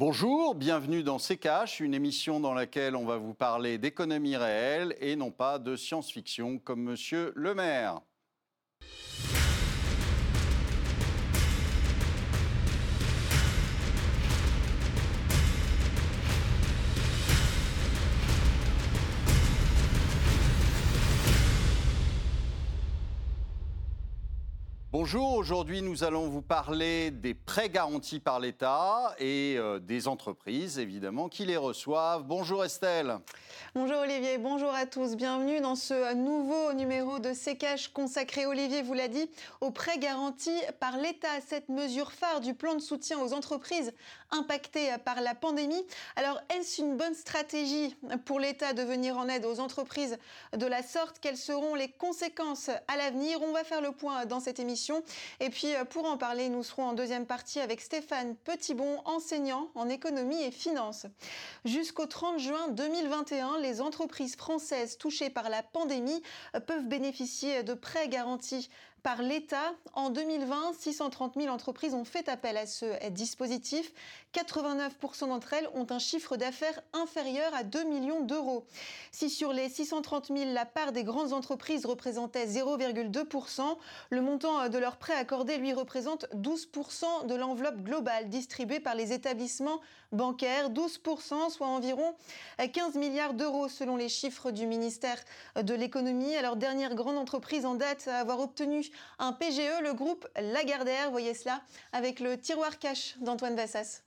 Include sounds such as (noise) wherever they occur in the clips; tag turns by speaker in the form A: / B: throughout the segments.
A: Bonjour, bienvenue dans C'est une émission dans laquelle on va vous parler d'économie réelle et non pas de science-fiction comme Monsieur le maire. Bonjour, aujourd'hui nous allons vous parler des prêts garantis par l'État et euh, des entreprises évidemment qui les reçoivent. Bonjour Estelle.
B: Bonjour Olivier, bonjour à tous. Bienvenue dans ce nouveau numéro de Cash consacré, Olivier vous l'a dit, aux prêts garantis par l'État. Cette mesure phare du plan de soutien aux entreprises impactées par la pandémie. Alors est-ce une bonne stratégie pour l'État de venir en aide aux entreprises de la sorte? Quelles seront les conséquences à l'avenir? On va faire le point dans cette émission et puis euh, pour en parler, nous serons en deuxième partie avec Stéphane Petitbon, enseignant en économie et finance. Jusqu'au 30 juin 2021, les entreprises françaises touchées par la pandémie euh, peuvent bénéficier de prêts garantis par l'État. En 2020, 630 000 entreprises ont fait appel à ce dispositif. 89% d'entre elles ont un chiffre d'affaires inférieur à 2 millions d'euros. Si sur les 630 000, la part des grandes entreprises représentait 0,2%, le montant de leurs prêts accordés, lui, représente 12% de l'enveloppe globale distribuée par les établissements bancaires. 12%, soit environ 15 milliards d'euros selon les chiffres du ministère de l'économie. Alors, dernière grande entreprise en date à avoir obtenu un PGE, le groupe Lagardère. Voyez cela avec le tiroir cash d'Antoine Vassas.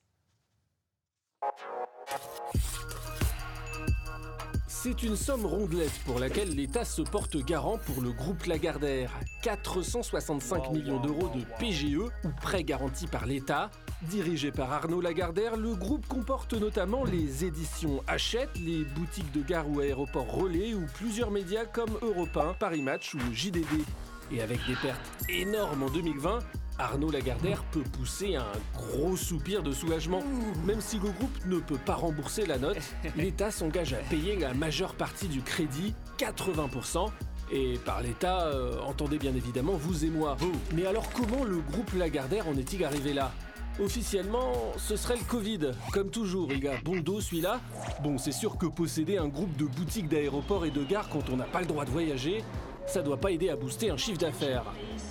C: C'est une somme rondelette pour laquelle l'État se porte garant pour le groupe Lagardère. 465 millions d'euros de PGE ou prêts garantis par l'État. Dirigé par Arnaud Lagardère, le groupe comporte notamment les éditions Hachette, les boutiques de gare ou aéroport Relais ou plusieurs médias comme Europe 1, Paris Match ou JDD. Et avec des pertes énormes en 2020, Arnaud Lagardère peut pousser un gros soupir de soulagement. Même si le groupe ne peut pas rembourser la note, (laughs) l'État s'engage à payer la majeure partie du crédit, 80%. Et par l'État, euh, entendez bien évidemment vous et moi. Mais alors comment le groupe Lagardère en est-il arrivé là? Officiellement, ce serait le Covid. Comme toujours, il a bon dos celui-là. Bon, c'est sûr que posséder un groupe de boutiques d'aéroports et de gares quand on n'a pas le droit de voyager, ça doit pas aider à booster un chiffre d'affaires.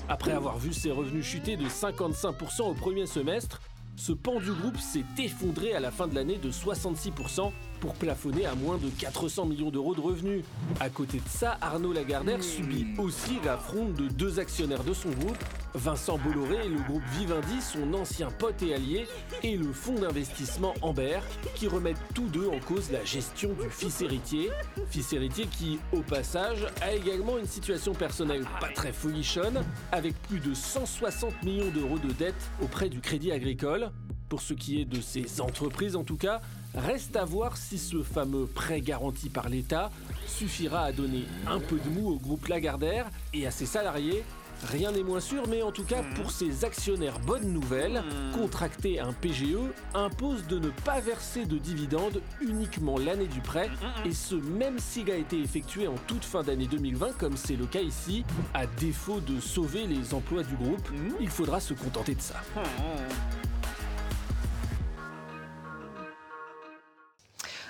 C: Après avoir vu ses revenus chuter de 55% au premier semestre, ce pan du groupe s'est effondré à la fin de l'année de 66% pour plafonner à moins de 400 millions d'euros de revenus. À côté de ça, Arnaud Lagardère subit aussi l'affront de deux actionnaires de son groupe, Vincent Bolloré et le groupe Vivendi, son ancien pote et allié, et le fonds d'investissement Amber, qui remettent tous deux en cause la gestion du fils héritier. Fils héritier qui, au passage, a également une situation personnelle pas très folichonne, avec plus de 160 millions d'euros de dettes auprès du Crédit Agricole. Pour ce qui est de ces entreprises en tout cas, Reste à voir si ce fameux prêt garanti par l'État suffira à donner un peu de mou au groupe Lagardère et à ses salariés. Rien n'est moins sûr, mais en tout cas pour ses actionnaires, bonne nouvelle, contracter un PGE impose de ne pas verser de dividendes uniquement l'année du prêt, et ce même s'il a été effectué en toute fin d'année 2020, comme c'est le cas ici. À défaut de sauver les emplois du groupe, il faudra se contenter de ça.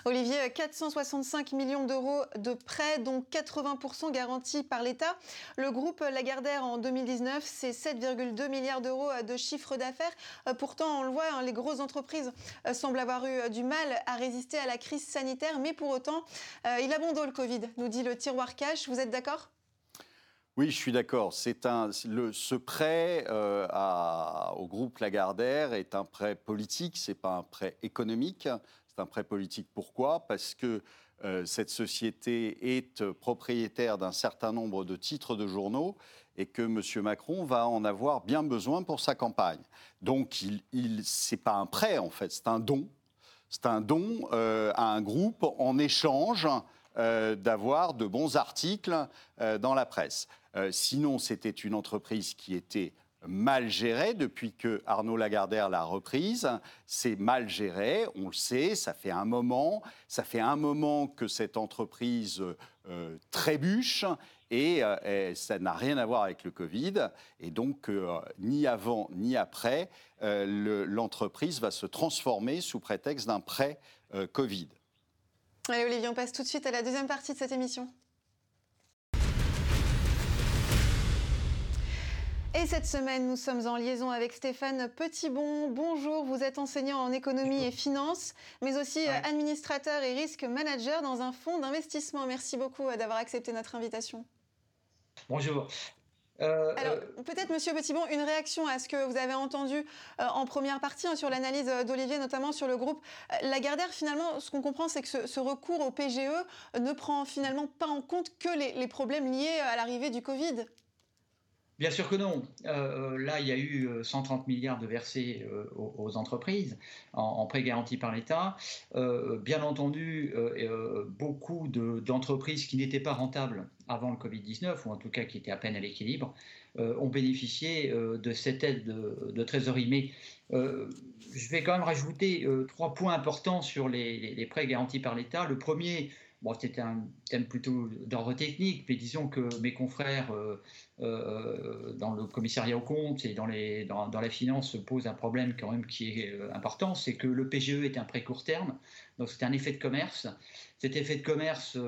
B: Olivier, 465 millions d'euros de prêts, dont 80% garantis par l'État. Le groupe Lagardère en 2019, c'est 7,2 milliards d'euros de chiffre d'affaires. Euh, pourtant, on le voit, hein, les grosses entreprises euh, semblent avoir eu du mal à résister à la crise sanitaire, mais pour autant, euh, il abandonne le Covid, nous dit le tiroir cash. Vous êtes d'accord?
A: Oui, je suis d'accord. C'est un, ce prêt au groupe Lagardère est un prêt politique, c'est pas un prêt économique. C'est un prêt politique. Pourquoi? Parce que euh, cette société est propriétaire d'un certain nombre de titres de journaux et que M. Macron va en avoir bien besoin pour sa campagne. Donc, ce n'est pas un prêt, en fait, c'est un don. C'est un don euh, à un groupe en échange euh, d'avoir de bons articles dans la presse. sinon, c'était une entreprise qui était mal géré depuis que Arnaud Lagardère l'a reprise. C'est mal géré, on le sait, ça fait un moment. Ça fait un moment que cette entreprise euh, trébuche Et, ça n'a rien à voir avec le Covid. Et donc, ni avant ni après, l'entreprise va se transformer sous prétexte d'un prêt Covid.
B: Allez Olivier, on passe tout de suite à la deuxième partie de cette émission. Et cette semaine, nous sommes en liaison avec Stéphane Petitbon. Bonjour, vous êtes enseignant en économie et finance, mais aussi euh, administrateur et risque manager dans un fonds d'investissement. Merci beaucoup euh, d'avoir accepté notre invitation.
D: Bonjour.
B: Euh, Alors, peut-être, Monsieur Petitbon, une réaction à ce que vous avez entendu en première partie hein, sur l'analyse d'Olivier, notamment sur le groupe Lagardère. Finalement, ce qu'on comprend, c'est que ce, recours au PGE ne prend finalement pas en compte que les problèmes liés à l'arrivée du Covid.
D: Bien sûr que non. Euh, là, il y a eu 130 euh, milliards de versés euh, aux, entreprises en, prêts garantis par l'État. bien entendu, beaucoup d'entreprises qui n'étaient pas rentables avant le Covid-19, ou en tout cas qui étaient à peine à l'équilibre, ont bénéficié de cette aide de, trésorerie. Mais je vais quand même rajouter trois points importants sur les, les prêts garantis par l'État. Le premier, Bon, c'était un thème plutôt d'ordre technique, mais disons que mes confrères euh, euh, dans le commissariat aux comptes et dans, les, dans, la finance se posent un problème quand même qui est euh, important, c'est que le PGE est un prêt court terme, donc c'est un effet de commerce. Cet effet de commerce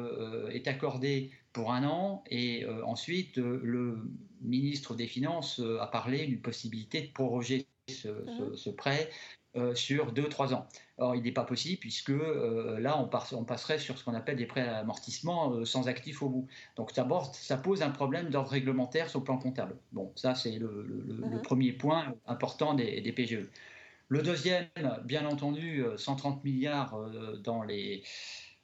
D: est accordé pour un an et ensuite le ministre des Finances a parlé d'une possibilité de proroger ce, ce prêt euh, sur 2-3 ans. Or, il n'est pas possible puisque euh, là, on, on, passerait sur ce qu'on appelle des prêts à amortissement euh, sans actif au bout. Donc, d'abord, ça pose un problème d'ordre réglementaire sur le plan comptable. Bon, ça, c'est le, mhm. premier point important des, des, PGE. Le deuxième, bien entendu, 130 milliards dans les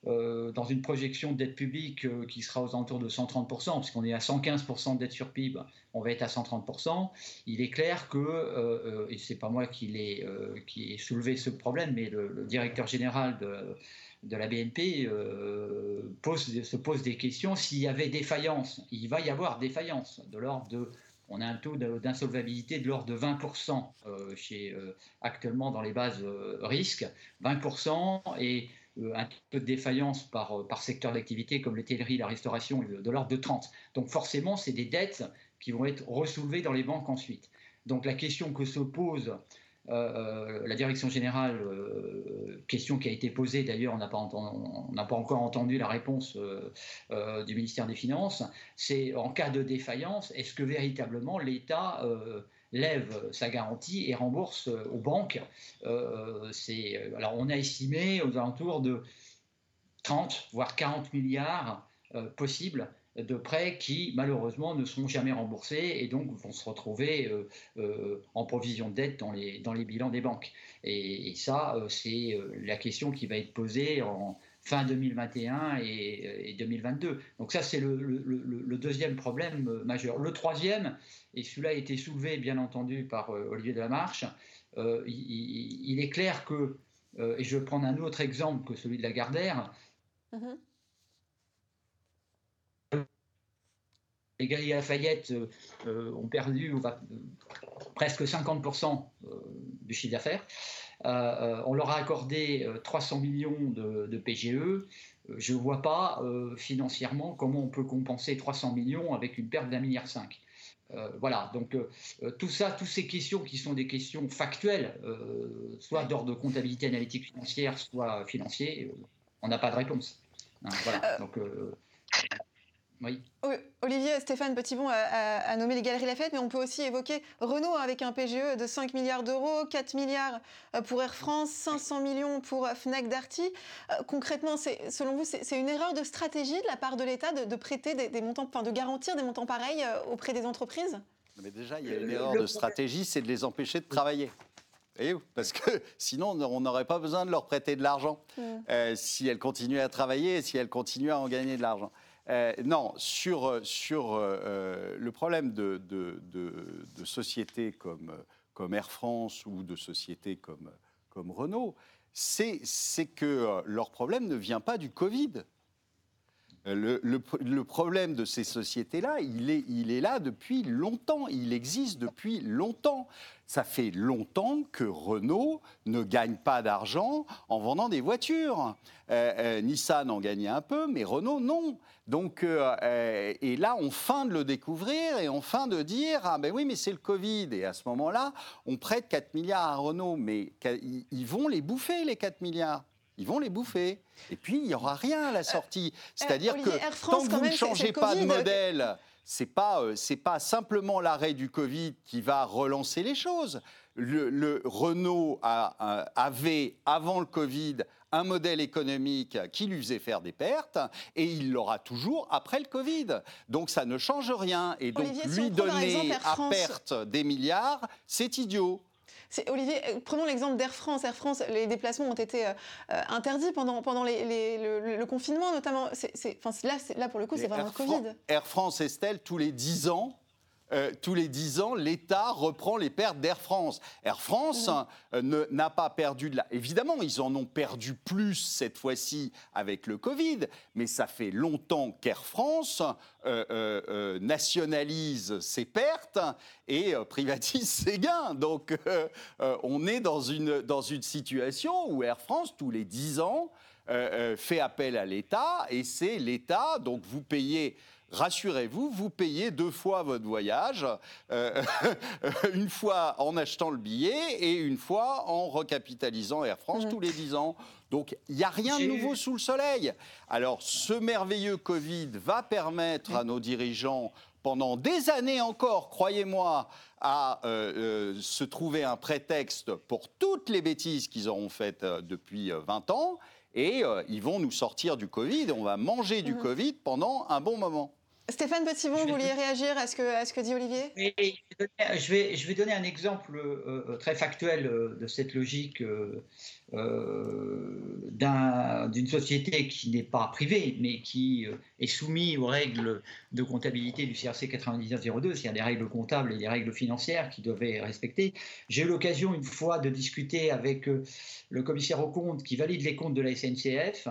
D: euh, dans une projection de dette publique euh, qui sera aux alentours de 130%, puisqu'on est à 115% de dette sur PIB, on va être à 130%. Il est clair que, euh, et c'est pas moi qui ai, soulevé ce problème, mais le, directeur général de, la BNP se pose des questions. S'il y avait défaillance, il va y avoir défaillance de l'ordre de on a un taux d'insolvabilité de l'ordre de 20% chez, actuellement dans les bases risques, 20%, et euh, un peu de défaillance par, euh, par secteur d'activité comme l'hôtellerie, la restauration, de l'ordre de 30. Donc forcément, c'est des dettes qui vont être ressoulevées dans les banques ensuite. Donc la question que se pose euh, la direction générale, question qui a été posée d'ailleurs, on n'a pas, pas, encore entendu la réponse du ministère des Finances, c'est en cas de défaillance, est-ce que véritablement l'État lève sa garantie et rembourse euh, aux banques. Euh, euh, alors on a estimé aux alentours de 30 voire 40 milliards possibles de prêts qui malheureusement ne seront jamais remboursés et donc vont se retrouver en provision de dette dans les bilans des banques. Et, ça, c'est la question qui va être posée en fin 2021 et, 2022. Donc ça, c'est le, deuxième problème majeur. Le troisième, et celui-là a été soulevé bien entendu par euh, Olivier Delamarche, euh, il, est clair que, euh, et je vais prendre un autre exemple que celui de la Gardère, mm-hmm. les Galeries Lafayette ont perdu presque 50% du chiffre d'affaires. On leur a accordé 300 millions de, de PGE. Je ne vois pas financièrement comment on peut compenser 300 millions avec une perte d'un milliard cinq. Euh, voilà, donc euh, euh, tout ça, toutes ces questions qui sont des questions factuelles, soit d'ordre de comptabilité analytique financière, soit financier, on n'a pas de réponse. Hein, voilà, donc
B: oui. Olivier Stéphane Petitbon a, nommé les Galeries Lafayette, mais on peut aussi évoquer Renault avec un PGE de 5 milliards d'euros, 4 milliards euh, pour Air France, 500 millions pour euh, Fnac Darty. Euh, concrètement, selon vous, c'est une erreur de stratégie de la part de l'État de, prêter des, montants, enfin de garantir des montants pareils auprès des entreprises?
A: Mais déjà, il y a une erreur de stratégie, c'est de les empêcher de travailler. Parce que (laughs) sinon, on n'aurait pas besoin de leur prêter de l'argent mm. si elles continuent à travailler et si elles continuent à en gagner de l'argent. Euh, non, sur, euh, sur euh, le problème de, de, sociétés comme, comme, Air France ou de sociétés comme, comme Renault, c'est que leur problème ne vient pas du Covid. Le, le, problème de ces sociétés-là, il est, là depuis longtemps, il existe depuis longtemps. Ça fait longtemps que Renault ne gagne pas d'argent en vendant des voitures. Euh, euh, Nissan en gagnait un peu, mais Renault, non. Donc, euh, et là, on feint de le découvrir et on feint de dire Ah ben oui, mais c'est le Covid. Et à ce moment-là, on prête 4 milliards à Renault, mais ils vont les bouffer, les 4 milliards ils vont les bouffer. Et puis, il n'y aura rien à la sortie. C'est-à-dire que tant que vous ne changez pas de modèle, c'est pas euh, c'est pas simplement l'arrêt du Covid qui va relancer les choses. Le, Renault avait avant le Covid un modèle économique qui lui faisait faire des pertes et il l'aura toujours après le Covid. Donc ça ne change rien et donc lui donner à perte des milliards, c'est idiot.
B: Olivier, euh, prenons l'exemple d'Air France. Air France, les déplacements ont été euh, euh, interdits pendant, pendant le, confinement, notamment. là, là, pour le coup, c'est vraiment le Covid.
A: Air France, Estelle, tous les 10 ans, euh, tous les 10 ans, l'État reprend les pertes d'Air France. Air France mmh. euh, n'a pas perdu de la... Évidemment, ils en ont perdu plus cette fois-ci avec le Covid, mais ça fait longtemps qu'Air France euh, nationalise ses pertes et privatise (laughs) ses gains. Donc on est dans une, dans une situation où Air France, tous les 10 ans, fait appel à l'État et c'est l'État, donc vous payez rassurez-vous, vous payez deux fois votre voyage, euh, (laughs) une fois en achetant le billet et une fois en recapitalisant Air France tous les dix ans. Donc il n'y a rien de nouveau sous le soleil. Alors ce merveilleux Covid va permettre à nos dirigeants pendant des années encore, croyez-moi, à euh, euh, se trouver un prétexte pour toutes les bêtises qu'ils auront faites depuis 20 ans. Et ils vont nous sortir du Covid, on va manger du Covid pendant un bon moment.
B: Stéphane Petitbon, vous vouliez réagir à ce que, à ce que dit Olivier?
D: Je, vais, je vais donner un exemple euh, euh, très factuel euh, de cette logique d'une société qui n'est pas privée, mais qui est soumise aux règles de comptabilité du CRC 9902, c'est-à-dire des règles comptables et des règles financières qui doivent être respectées. J'ai eu l'occasion une fois de discuter avec le commissaire aux comptes qui valide les comptes de la SNCF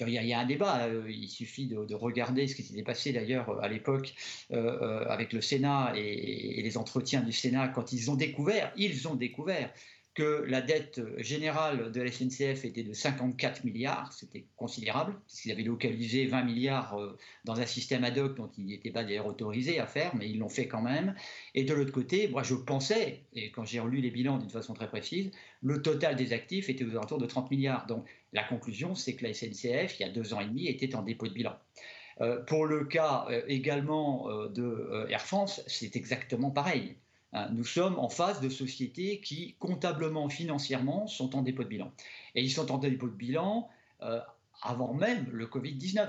D: il y, a, un débat, euh, il suffit de, regarder ce qui s'était passé d'ailleurs à l'époque euh, euh, avec le Sénat et, les entretiens du Sénat. Quand ils ont découvert, ils ont découvert que la dette générale de la SNCF était de 54 milliards, c'était considérable, puisqu'ils avaient localisé 20 milliards euh, dans un système ad hoc dont ils n'étaient pas d'ailleurs autorisés à faire, mais ils l'ont fait quand même. Et de l'autre côté, moi je pensais, et quand j'ai relu les bilans d'une façon très précise, le total des actifs était aux alentours de 30 milliards. Donc la conclusion, c'est que la SNCF, il y a deux ans et demi, était en dépôt de bilan. Euh, pour le cas euh, également de Air France, c'est exactement pareil. Hein, nous sommes en face de sociétés qui, comptablement, financièrement, sont en dépôt de bilan. Et ils sont en dépôt de bilan euh, avant même le Covid-19.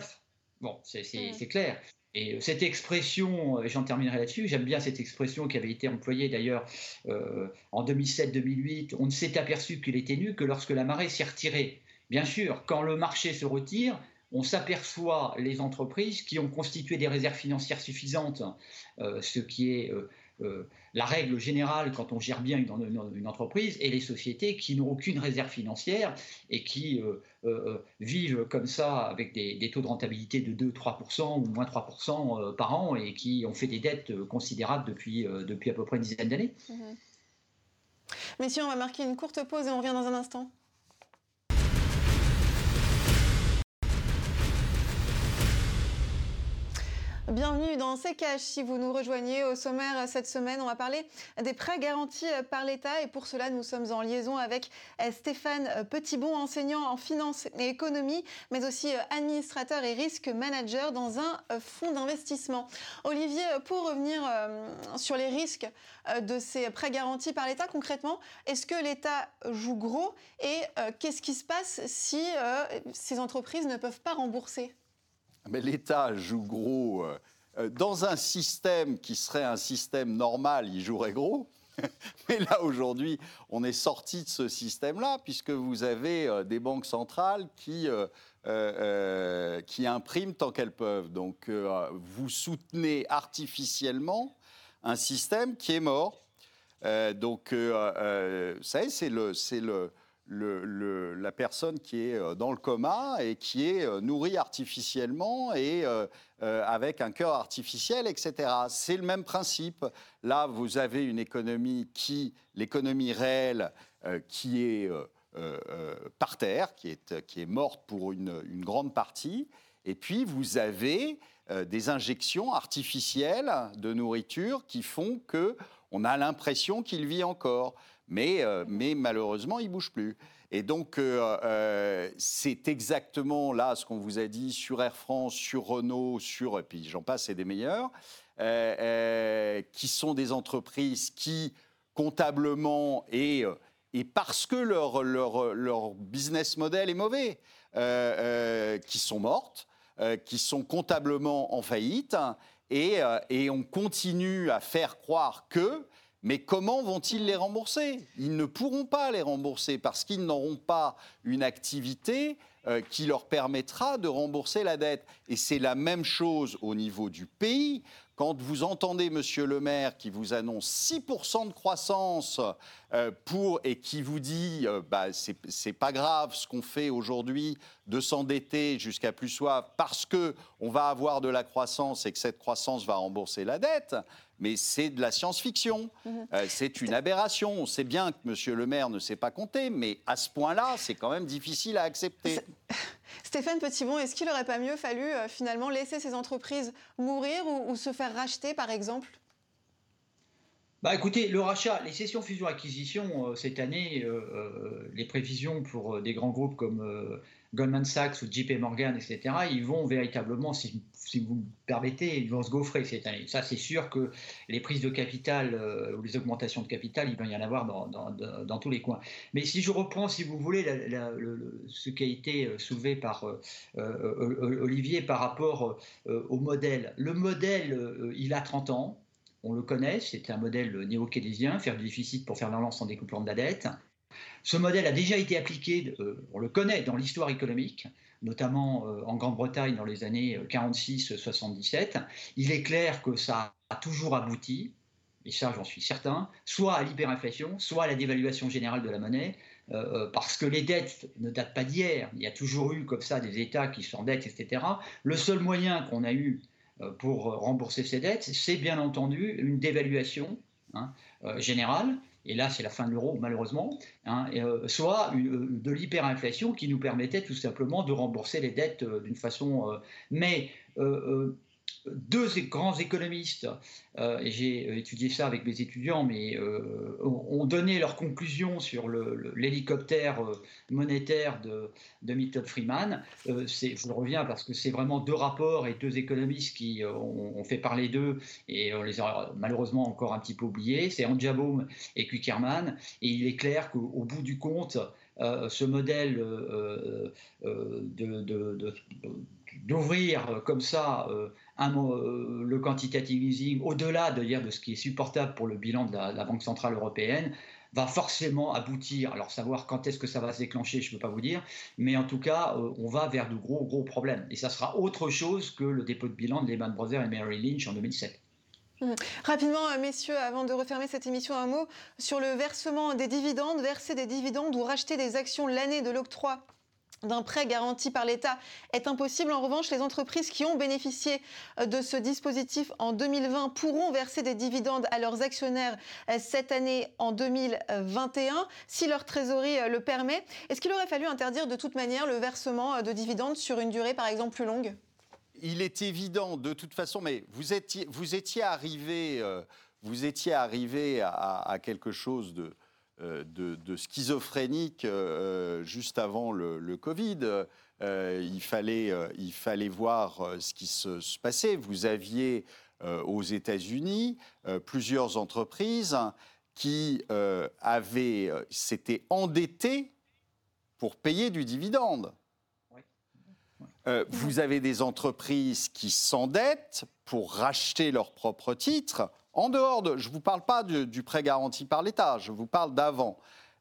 D: Bon, c'est clair. Et cette expression, j'en terminerai là-dessus, j'aime bien cette expression qui avait été employée d'ailleurs euh, en 2007-2008, on ne s'est aperçu qu'il était nu que lorsque la marée s'est retirée. Bien sûr, quand le marché se retire, on s'aperçoit les entreprises qui ont constitué des réserves financières suffisantes, euh, ce qui est euh, la règle générale quand on gère bien une, entreprise et les sociétés qui n'ont aucune réserve financière et qui euh, euh, vivent comme ça avec des, taux de rentabilité de 2-3% ou moins 3% par an et qui ont fait des dettes considérables depuis, depuis à peu près une dizaine d'années. Mmh.
B: Messieurs, on va marquer une courte pause et on revient dans un instant. Bienvenue dans C'est Cash. Si vous nous rejoignez au sommaire cette semaine, on va parler des prêts garantis par l'État. Et pour cela, nous sommes en liaison avec Stéphane Petitbon, enseignant en finance et économie, mais aussi administrateur et risque manager dans un fonds d'investissement. Olivier, pour revenir euh, sur les risques euh, de ces prêts garantis par l'État, concrètement, est-ce que l'État joue gros et euh, qu'est-ce qui se passe si ces entreprises ne peuvent pas rembourser?
A: Mais l'État joue gros. Euh, euh, dans un système qui serait un système normal, il jouerait gros. (laughs) Mais là, aujourd'hui, on est sorti de ce système-là, puisque vous avez euh, des banques centrales qui, qui impriment tant qu'elles peuvent. Donc, vous soutenez artificiellement un système qui est mort. donc, vous savez, c'est le, la personne qui est dans le coma et qui est nourrie artificiellement et avec un cœur artificiel, etc. C'est le même principe. Là, vous avez une économie qui, l'économie réelle, qui est par terre, qui est, qui est morte pour une, une grande partie. Et puis, vous avez des injections artificielles de nourriture qui font que on a l'impression qu'il vit encore. Mais, euh, mais malheureusement, il bouge plus. Et donc, euh, euh, c'est exactement là ce qu'on vous a dit sur Air France, sur Renault, sur, et puis j'en passe, c'est des meilleurs, qui sont des entreprises qui, comptablement, et, et parce que leur, business model est mauvais, qui sont mortes, qui sont comptablement en faillite, et, et on continue à faire croire que mais comment vont-ils les rembourser? Ils ne pourront pas les rembourser parce qu'ils n'auront pas une activité euh, qui leur permettra de rembourser la dette. Et c'est la même chose au niveau du pays. Quand vous entendez Monsieur le maire qui vous annonce 6% de croissance euh, pour, et qui vous dit euh, bah, c'est pas grave ce qu'on fait aujourd'hui de s'endetter jusqu'à plus soif parce qu'on va avoir de la croissance et que cette croissance va rembourser la dette, mais c'est de la science-fiction. Mhm. Euh, c'est une aberration. On sait bien que Monsieur le maire ne sait pas compter, mais à ce point-là, c'est quand même difficile à accepter.
B: Stéphane Petitbon, est-ce qu'il n'aurait pas mieux fallu euh, finalement laisser ces entreprises mourir ou, se faire racheter, par exemple?
D: Bah écoutez, le rachat, les sessions fusion-acquisition euh, cette année, les prévisions pour des grands groupes comme Goldman Sachs ou JP Morgan, etc., ils vont véritablement, si, vous me permettez, ils vont se gaufrer cette année. Ça, c'est sûr que les prises de capital euh, ou les augmentations de capital, il va y en avoir dans, tous les coins. Mais si je reprends, si vous voulez, ce qui a été euh, soulevé par euh, Olivier par rapport au modèle. Le modèle, il a 30 ans. On le connaît, c'est un modèle néo-keynésien, faire du déficit pour faire de en découplant de la dette. Ce modèle a déjà été appliqué, euh, on le connaît, dans l'histoire économique, notamment euh, en Grande-Bretagne dans les années 46-77. Euh, Il est clair que ça a toujours abouti, et ça j'en suis certain, soit à l'hyperinflation, soit à la dévaluation générale de la monnaie, parce que les dettes ne datent pas d'hier. Il y a toujours eu comme ça des États qui s'endettent, etc. Le seul moyen qu'on a eu pour rembourser ces dettes, c'est bien entendu une dévaluation hein, générale et là c'est la fin de l'euro malheureusement, hein, euh, soit euh, de l'hyperinflation qui nous permettait tout simplement de rembourser les dettes euh, d'une façon... mais deux grands économistes, euh, et j'ai étudié ça avec mes étudiants, mais euh, ont donné leurs conclusions sur l'hélicoptère euh, monétaire de, Milton Friedman. je reviens parce que c'est vraiment deux rapports et deux économistes qui ont, fait parler d'eux, et on les a malheureusement encore un petit peu oubliés. C'est Anjabaum et Kuckerman, et il est clair qu'au bout du compte, ce modèle d'ouvrir comme ça euh, le quantitative easing, au-delà de de ce qui est supportable pour le bilan de la, Banque centrale européenne, va forcément aboutir. Alors savoir quand est-ce que ça va se déclencher, je ne peux pas vous dire, mais en tout cas, euh, on va vers de gros gros problèmes. Et ça sera autre chose que le dépôt de bilan de Lehman Brothers et Merrill Lynch en 2007.
B: Mmh. Rapidement, euh, messieurs, avant de refermer cette émission, un mot sur le versement des dividendes, verser des dividendes ou racheter des actions l'année de l'octroi d'un prêt garanti par l'État est impossible. En revanche, les entreprises qui ont bénéficié euh, de ce dispositif en 2020 pourront verser des dividendes à leurs actionnaires euh, cette année en 2021 si leur trésorerie euh, le permet. Est-ce qu'il aurait fallu interdire de toute manière le versement de dividendes sur une durée par exemple plus longue?
A: Il est évident de toute façon, mais vous étiez, arrivé, vous étiez arrivé à quelque chose de euh, de, schizophrénique euh, juste avant le, Covid. Euh, il, fallait, il fallait voir ce qui se, passait. Vous aviez aux États-Unis plusieurs entreprises qui avaient s'étaient endettées pour payer du dividende. vous avez des entreprises qui s'endettent pour racheter leurs propres titres en dehors de, je ne vous parle pas du, prêt garanti par l'État, je vous parle d'avant.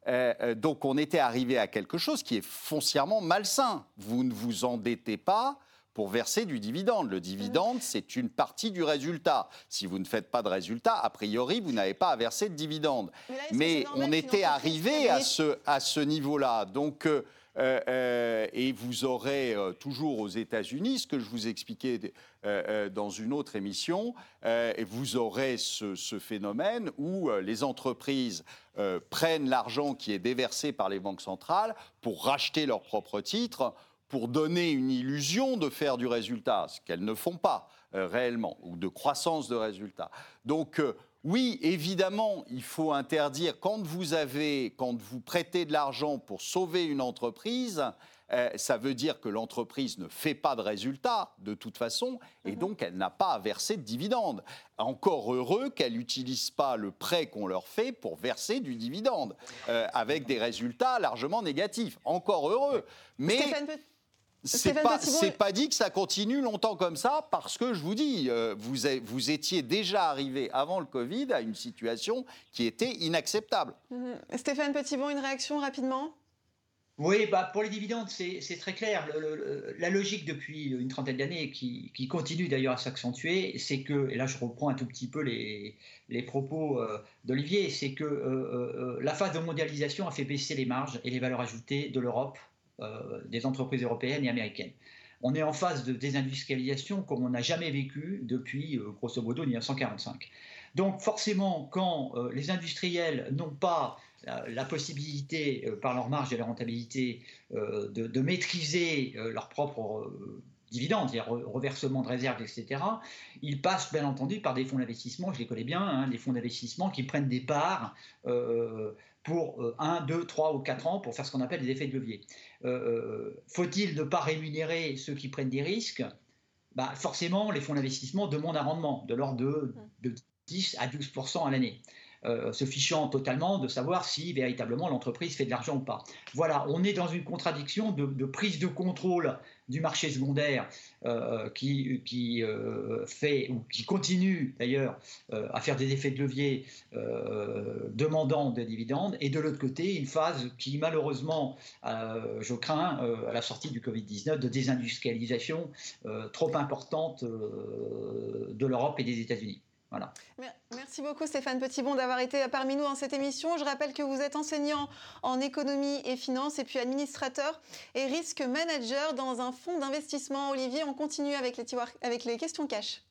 A: Euh, euh, donc on était arrivé à quelque chose qui est foncièrement malsain. Vous ne vous endettez pas pour verser du dividende. Le dividende, c'est une partie du résultat. Si vous ne faites pas de résultat, a priori, vous n'avez pas à verser de dividende. Mais, on était arrivé à ce, à ce niveau-là. Donc, euh, euh, euh, et vous aurez toujours aux États-Unis, ce que je vous expliquais dans une autre émission, et vous aurez ce, ce phénomène où les entreprises prennent l'argent qui est déversé par les banques centrales pour racheter leurs propres titres pour donner une illusion de faire du résultat, ce qu'elles ne font pas euh, réellement, ou de croissance de résultats. Donc, euh, oui, évidemment, il faut interdire, quand vous avez, quand vous prêtez de l'argent pour sauver une entreprise, euh, ça veut dire que l'entreprise ne fait pas de résultats de toute façon et mhm. donc elle n'a pas à verser de dividendes. Encore heureux qu'elle n'utilise pas le prêt qu'on leur fait pour verser du dividende avec des résultats largement négatifs. Encore heureux. Mais c'est pas, pas dit que ça continue longtemps comme ça, parce que je vous dis, euh, vous, vous, étiez déjà arrivé avant le Covid à une situation qui était inacceptable.
B: Mhm. Stéphane Petitbon, une réaction rapidement?
D: Oui, bah pour les dividendes, c'est très clair. la logique depuis une trentaine d'années, qui, continue d'ailleurs à s'accentuer, c'est que, et là je reprends un tout petit peu les, les propos euh, d'Olivier, c'est que euh, la phase de mondialisation a fait baisser les marges et les valeurs ajoutées de l'Europe des entreprises européennes et américaines. On est en phase de désindustrialisation comme on n'a jamais vécu depuis, euh, grosso modo, 1945. Donc forcément, quand euh, les industriels n'ont pas la, possibilité, par leur marge et leur rentabilité, de, maîtriser leur propre dividendes, c'est-à-dire reversement de réserves, etc., ils passent bien entendu par des fonds d'investissement, je les connais bien, hein, des fonds d'investissement qui prennent des parts pour 1, 2, 3 ou 4 ans pour faire ce qu'on appelle des effets de levier. Euh, euh, faut-il ne pas rémunérer ceux qui prennent des risques? Bah, Forcément, les fonds d'investissement demandent un rendement de l'ordre de, de 10 à 12 à l'année. Euh, se fichant totalement de savoir si véritablement l'entreprise fait de l'argent ou pas. Voilà, on est dans une contradiction de, prise de contrôle du marché secondaire euh, qui, qui euh, fait ou qui continue d'ailleurs à faire des effets de levier demandant des dividendes, et de l'autre côté une phase qui malheureusement, je crains, à la sortie du Covid-19, de désindustrialisation trop importante de l'Europe et des États-Unis.
B: Merci beaucoup Stéphane Petitbon d'avoir été parmi nous dans cette émission. Je rappelle que vous êtes enseignant en économie et finance et puis administrateur et risque manager dans un fonds d'investissement. Olivier, on continue avec les, avec les questions cash.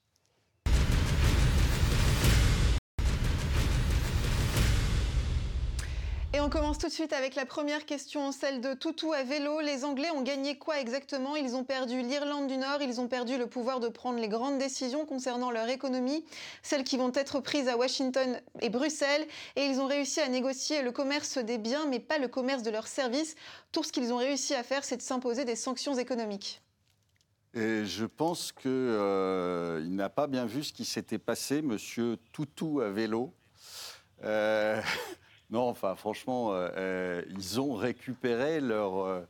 B: Et on commence tout de suite avec la première question, celle de Toutou à vélo. Les Anglais ont gagné quoi exactement? Ils ont perdu l'Irlande du Nord, ils ont perdu le pouvoir de prendre les grandes décisions concernant leur économie, celles qui vont être prises à Washington et Bruxelles, et ils ont réussi à négocier le commerce des biens, mais pas le commerce de leurs services. Tout ce qu'ils ont réussi à faire, c'est de s'imposer des sanctions économiques.
A: Et je pense qu'il euh, n'a pas bien vu ce qui s'était passé, monsieur Toutou à vélo. Euh, (laughs) non, enfin, franchement, euh, euh, ils ont récupéré leur, euh,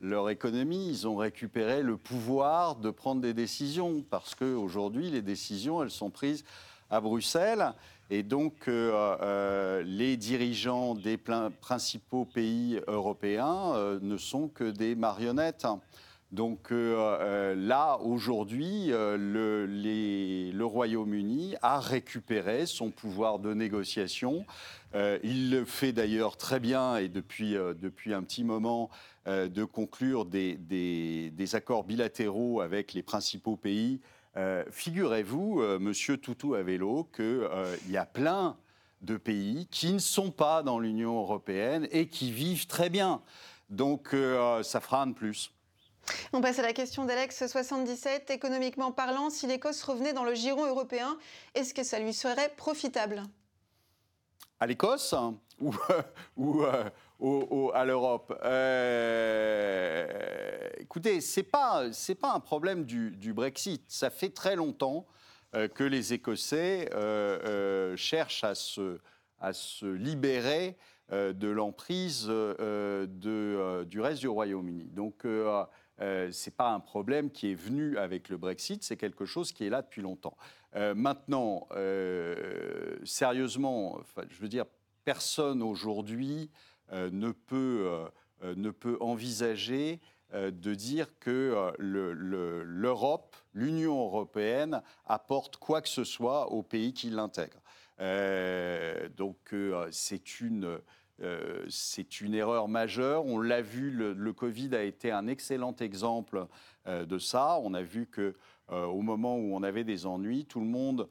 A: leur économie, ils ont récupéré le pouvoir de prendre des décisions, parce qu'aujourd'hui, les décisions, elles sont prises à Bruxelles. Et donc, les dirigeants des principaux pays européens ne sont que des marionnettes. Donc là, aujourd'hui, le, le Royaume-Uni a récupéré son pouvoir de négociation. Euh, il le fait d'ailleurs très bien et depuis, euh, depuis un petit moment euh, de conclure des, des, accords bilatéraux avec les principaux pays. Figurez-vous, monsieur Toutou à vélo, qu'il y a plein de pays qui ne sont pas dans l'Union européenne et qui vivent très bien. Donc ça fera un de plus.
B: On passe à la question d'Alex77. Économiquement parlant, si l'Écosse revenait dans le giron européen, est-ce que ça lui serait profitable?
A: À l'Écosse ou, (laughs) euh, à l'Europe? Euh, Écoutez, ce n'est pas, pas un problème du, Brexit. Ça fait très longtemps euh, que les Écossais cherchent à se, à se libérer de l'emprise du reste du Royaume-Uni. Donc, ce n'est pas un problème qui est venu avec le Brexit, c'est quelque chose qui est là depuis longtemps. Euh, maintenant, euh, sérieusement, je veux dire, personne aujourd'hui euh, ne, peut, ne peut envisager de dire que l'Europe, l'Union européenne apporte quoi que ce soit aux pays qui l'intègrent. donc c'est une euh, c'est une erreur majeure. On l'a vu, le, Covid a été un excellent exemple euh, de ça. On a vu que euh, au moment où on avait des ennuis, tout le monde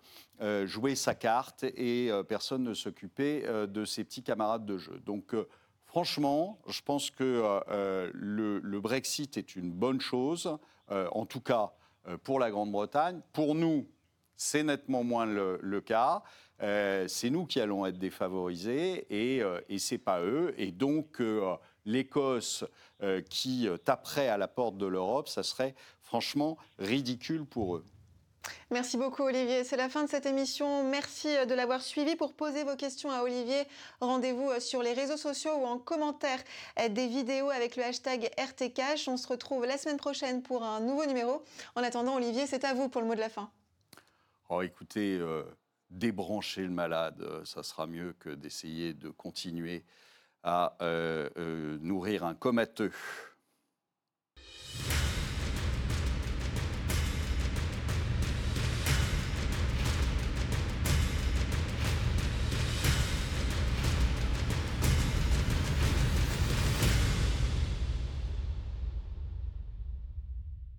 A: jouait sa carte et personne ne s'occupait de ses petits camarades de jeu. Donc Franchement, je pense que le, Brexit est une bonne chose, en tout cas pour la Grande-Bretagne. Pour nous, c'est nettement moins le cas. Euh, c'est nous qui allons être défavorisés et, euh, ce n'est pas eux. Et donc, euh, l'Écosse qui taperait à la porte de l'Europe, ça serait franchement ridicule pour eux.
B: Merci beaucoup Olivier. C'est la fin de cette émission. Merci de l'avoir suivi. Pour poser vos questions à Olivier, rendez-vous sur les réseaux sociaux ou en commentaire des vidéos avec le hashtag RTCash. On se retrouve la semaine prochaine pour un nouveau numéro. En attendant, Olivier, c'est à vous pour le mot de la fin.
A: Oh, écoutez, débrancher le malade, euh, ça sera mieux que d'essayer de continuer à euh, euh, nourrir un comateux.